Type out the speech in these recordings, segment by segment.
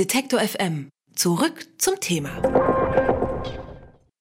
Detektor FM. Zurück zum Thema.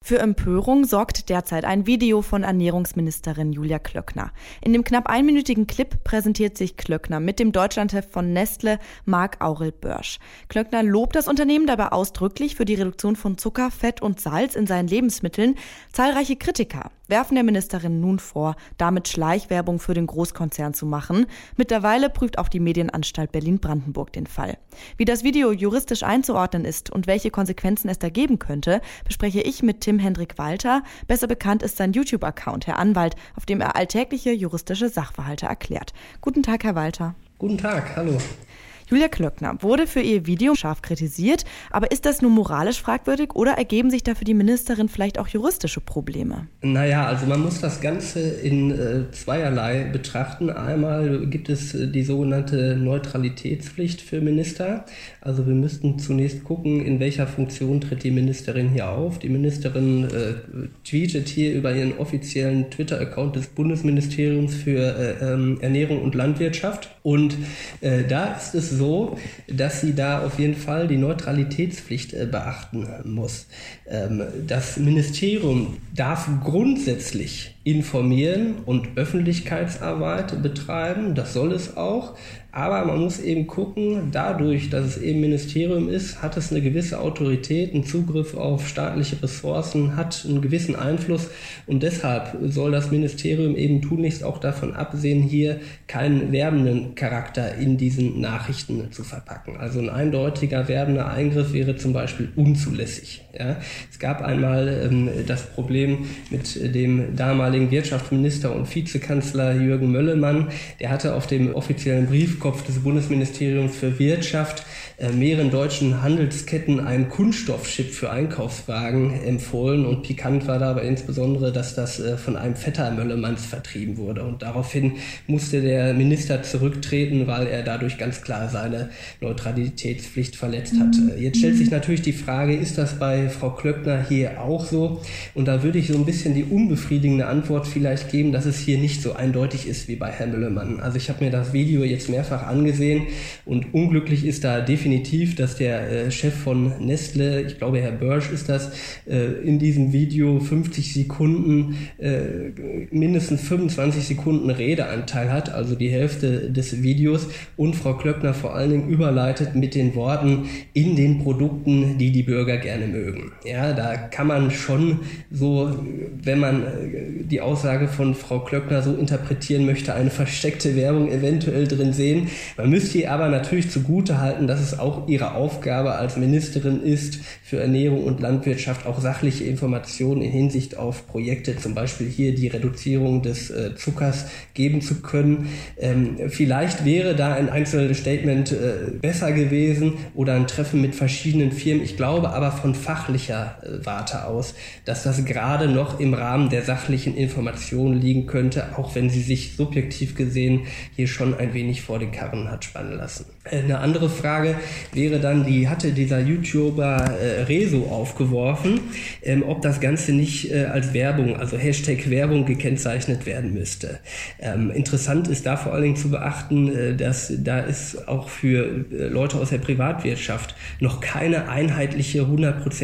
Für Empörung sorgt derzeit ein Video von Ernährungsministerin Julia Klöckner. In dem knapp einminütigen Clip präsentiert sich Klöckner mit dem Deutschlandchef von Nestle, Marc Aurel Börsch. Klöckner lobt das Unternehmen dabei ausdrücklich für die Reduktion von Zucker, Fett und Salz in seinen Lebensmitteln. Zahlreiche Kritiker werfen der Ministerin nun vor, damit Schleichwerbung für den Großkonzern zu machen. Mittlerweile prüft auch die Medienanstalt Berlin-Brandenburg den Fall. Wie das Video juristisch einzuordnen ist und welche Konsequenzen es da geben könnte, bespreche ich mit Tim Hendrik Walter. Besser bekannt ist sein YouTube-Account, Herr Anwalt, auf dem er alltägliche juristische Sachverhalte erklärt. Guten Tag, Herr Walter. Guten Tag, hallo. Julia Klöckner wurde für ihr Video scharf kritisiert, aber ist das nur moralisch fragwürdig oder ergeben sich da für die Ministerin vielleicht auch juristische Probleme? Naja, also man muss das Ganze in äh, zweierlei betrachten. Einmal gibt es äh, die sogenannte Neutralitätspflicht für Minister. Also wir müssten zunächst gucken, in welcher Funktion tritt die Ministerin hier auf. Die Ministerin äh, tweetet hier über ihren offiziellen Twitter-Account des Bundesministeriums für äh, ähm, Ernährung und Landwirtschaft. Und äh, da ist es so, dass sie da auf jeden Fall die Neutralitätspflicht äh, beachten muss. Ähm, das Ministerium darf grundsätzlich informieren und Öffentlichkeitsarbeit betreiben. Das soll es auch. Aber man muss eben gucken, dadurch, dass es eben Ministerium ist, hat es eine gewisse Autorität, einen Zugriff auf staatliche Ressourcen, hat einen gewissen Einfluss und deshalb soll das Ministerium eben tunlichst auch davon absehen, hier keinen werbenden Charakter in diesen Nachrichten zu verpacken. Also ein eindeutiger werbender Eingriff wäre zum Beispiel unzulässig. Ja? Es gab einmal ähm, das Problem mit dem damaligen Wirtschaftsminister und Vizekanzler Jürgen Möllemann. Der hatte auf dem offiziellen Brief Briefkopf des Bundesministeriums für Wirtschaft äh, mehreren deutschen Handelsketten ein Kunststoffchip für Einkaufswagen empfohlen und pikant war dabei insbesondere, dass das äh, von einem Vetter Möllemanns vertrieben wurde und daraufhin musste der Minister zurücktreten, weil er dadurch ganz klar seine Neutralitätspflicht verletzt hatte. Jetzt stellt sich natürlich die Frage, ist das bei Frau Klöckner hier auch so? Und da würde ich so ein bisschen die unbefriedigende Antwort vielleicht geben, dass es hier nicht so eindeutig ist wie bei Herrn Möllemann. Also ich habe mir das Video jetzt mehrfach mehrfach angesehen und unglücklich ist da definitiv, dass der äh, Chef von Nestle, ich glaube Herr Börsch ist das, äh, in diesem Video 50 Sekunden, äh, mindestens 25 Sekunden Redeanteil hat, also die Hälfte des Videos und Frau Klöckner vor allen Dingen überleitet mit den Worten in den Produkten, die die Bürger gerne mögen. Ja, da kann man schon so, wenn man äh, die Aussage von Frau Klöckner so interpretieren möchte, eine versteckte Werbung eventuell drin sehen. Man müsste ihr aber natürlich zugute halten, dass es auch ihre Aufgabe als Ministerin ist, für Ernährung und Landwirtschaft auch sachliche Informationen in Hinsicht auf Projekte, zum Beispiel hier die Reduzierung des äh, Zuckers geben zu können. Ähm, vielleicht wäre da ein einzelnes Statement äh, besser gewesen oder ein Treffen mit verschiedenen Firmen. Ich glaube aber von fachlicher äh, Warte aus, dass das gerade noch im Rahmen der sachlichen Informationen liegen könnte, auch wenn sie sich subjektiv gesehen hier schon ein wenig vor den Karren hat spannen lassen. Eine andere Frage wäre dann, die hatte dieser YouTuber äh, Rezo aufgeworfen, ähm, ob das Ganze nicht äh, als Werbung, also Hashtag Werbung gekennzeichnet werden müsste. Ähm, interessant ist da vor allen Dingen zu beachten, äh, dass da es auch für äh, Leute aus der Privatwirtschaft noch keine einheitliche,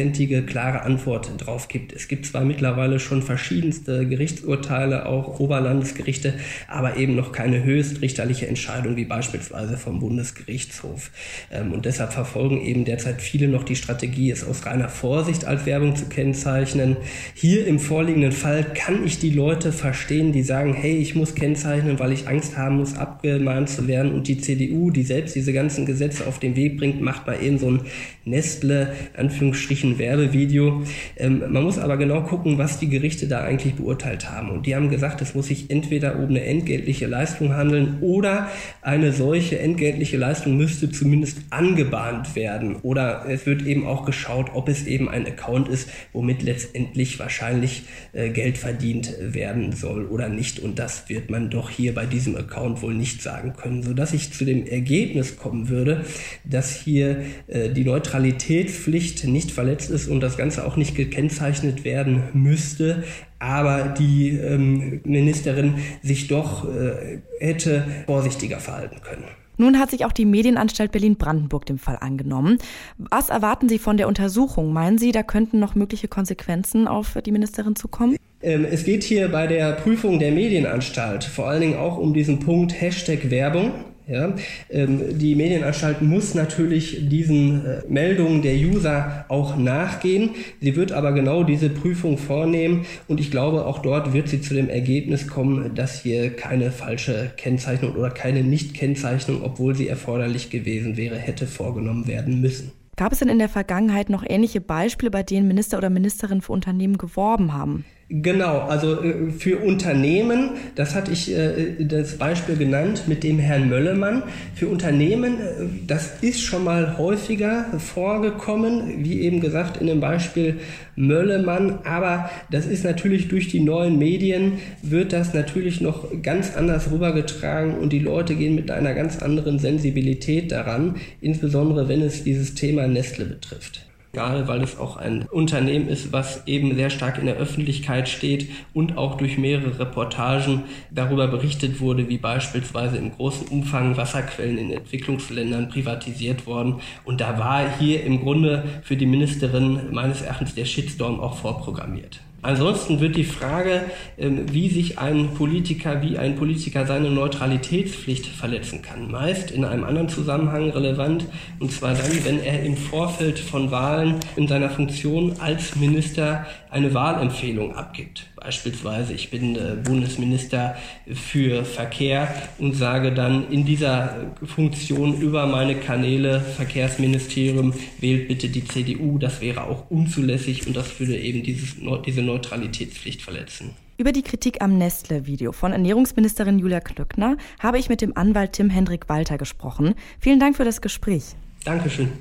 hundertprozentige, klare Antwort drauf gibt. Es gibt zwar mittlerweile schon verschiedenste Gerichtsurteile, auch Oberlandesgerichte, aber eben noch keine höchstrichterliche Entscheidung wie beispielsweise vom Bundesgerichtshof. Ähm, und deshalb verfolgen eben derzeit viele noch die Strategie, es aus reiner Vorsicht als Werbung zu kennzeichnen. Hier im vorliegenden Fall kann ich die Leute verstehen, die sagen, hey, ich muss kennzeichnen, weil ich Angst haben muss, abgemahnt zu werden. Und die CDU, die selbst diese ganzen Gesetze auf den Weg bringt, macht mal eben so ein Nestle, Anführungsstrichen, Werbevideo. Ähm, man muss aber genau gucken, was die Gerichte da eigentlich beurteilt haben. Und die haben gesagt, es muss sich entweder um eine entgeltliche Leistung handeln oder eine solche entgeltliche Leistung müsste zumindest angebahnt werden. Oder es wird eben auch geschaut, ob es eben ein Account ist, womit letztendlich wahrscheinlich äh, Geld verdient werden soll oder nicht. Und das wird man doch hier bei diesem Account wohl nicht sagen können, sodass ich zu dem Ergebnis kommen würde, dass hier äh, die Neutralitätspflicht nicht verletzt ist und das Ganze auch nicht gekennzeichnet werden müsste, aber die ähm, Ministerin sich doch äh, hätte vorsichtiger verhalten können. Nun hat sich auch die Medienanstalt Berlin-Brandenburg dem Fall angenommen. Was erwarten Sie von der Untersuchung? Meinen Sie, da könnten noch mögliche Konsequenzen auf die Ministerin zukommen? Ähm, es geht hier bei der Prüfung der Medienanstalt vor allen Dingen auch um diesen Punkt Hashtag Werbung. Ja, ähm, die Medienanstalt muss natürlich diesen äh, Meldungen der User auch nachgehen. Sie wird aber genau diese Prüfung vornehmen und ich glaube, auch dort wird sie zu dem Ergebnis kommen, dass hier keine falsche Kennzeichnung oder keine Nicht-Kennzeichnung, obwohl sie erforderlich gewesen wäre, hätte vorgenommen werden müssen. Gab es denn in der Vergangenheit noch ähnliche Beispiele, bei denen Minister oder Ministerinnen für Unternehmen geworben haben? Genau, also äh, für Unternehmen, das hatte ich äh, das Beispiel genannt mit dem Herrn Möllemann. Für Unternehmen, äh, das ist schon mal häufiger vorgekommen, wie eben gesagt in dem Beispiel Möllemann. Aber das ist natürlich durch die neuen Medien, wird das natürlich noch ganz anders rübergetragen und die Leute gehen mit einer ganz anderen Sensibilität daran, insbesondere wenn es dieses Thema Nestle betrifft gerade weil es auch ein Unternehmen ist, was eben sehr stark in der Öffentlichkeit steht und auch durch mehrere Reportagen darüber berichtet wurde, wie beispielsweise im großen Umfang Wasserquellen in Entwicklungsländern privatisiert worden. Und da war hier im Grunde für die Ministerin meines Erachtens der Shitstorm auch vorprogrammiert. Ansonsten wird die Frage, ähm, wie sich ein Politiker, wie ein Politiker seine Neutralitätspflicht verletzen kann, meist in einem anderen Zusammenhang relevant, und zwar dann, wenn er im Vorfeld von Wahlen in seiner Funktion als Minister eine Wahlempfehlung abgibt. Beispielsweise, ich bin äh, Bundesminister für Verkehr und sage dann in dieser Funktion über meine Kanäle Verkehrsministerium, wählt bitte die CDU. Das wäre auch unzulässig und das würde eben dieses, diese Neutralitätspflicht verletzen. Über die Kritik am Nestle-Video von Ernährungsministerin Julia Klöckner habe ich mit dem Anwalt Tim Hendrik Walter gesprochen. Vielen Dank für das Gespräch. Dankeschön.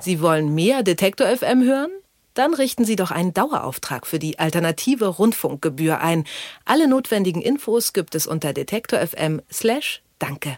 Sie wollen mehr Detektor FM hören? Dann richten Sie doch einen Dauerauftrag für die alternative Rundfunkgebühr ein. Alle notwendigen Infos gibt es unter detektor.fm/danke.